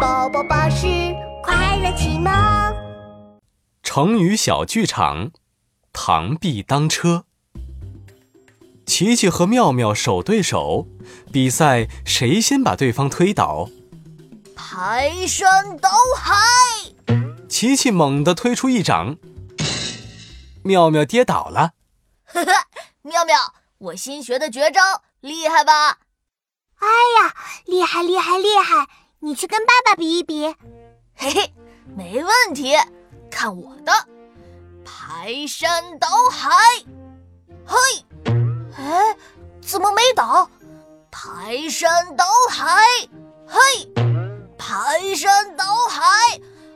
宝宝巴士快乐启蒙。成语小剧场：螳臂当车。琪琪和妙妙手对手，比赛谁先把对方推倒。排山倒海！琪琪猛地推出一掌，妙妙跌倒了。呵呵，妙妙，我新学的绝招厉害吧？哎呀，厉害厉害厉害！你去跟爸爸比一比。嘿嘿，没问题，看我的排山倒海！嘿，哎，怎么没倒？排山倒海！嘿，排山倒海！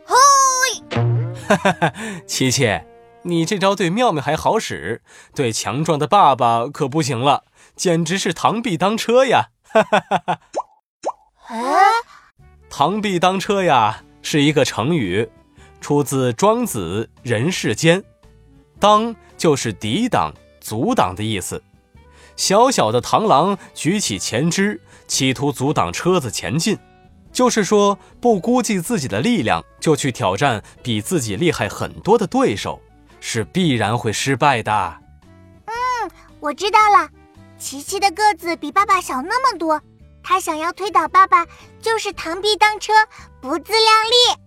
嘿！哈哈哈，琪琪，你这招对妙妙还好使，对强壮的爸爸可不行了，简直是螳臂当车呀！哈哈哈哈！哎，螳臂当车呀，是一个成语，出自《庄子·人世间》。当就是抵挡、阻挡的意思。小小的螳螂举起前肢，企图阻挡车子前进，就是说不估计自己的力量就去挑战比自己厉害很多的对手，是必然会失败的。嗯，我知道了。琪琪的个子比爸爸小那么多，他想要推倒爸爸，就是螳臂当车，不自量力。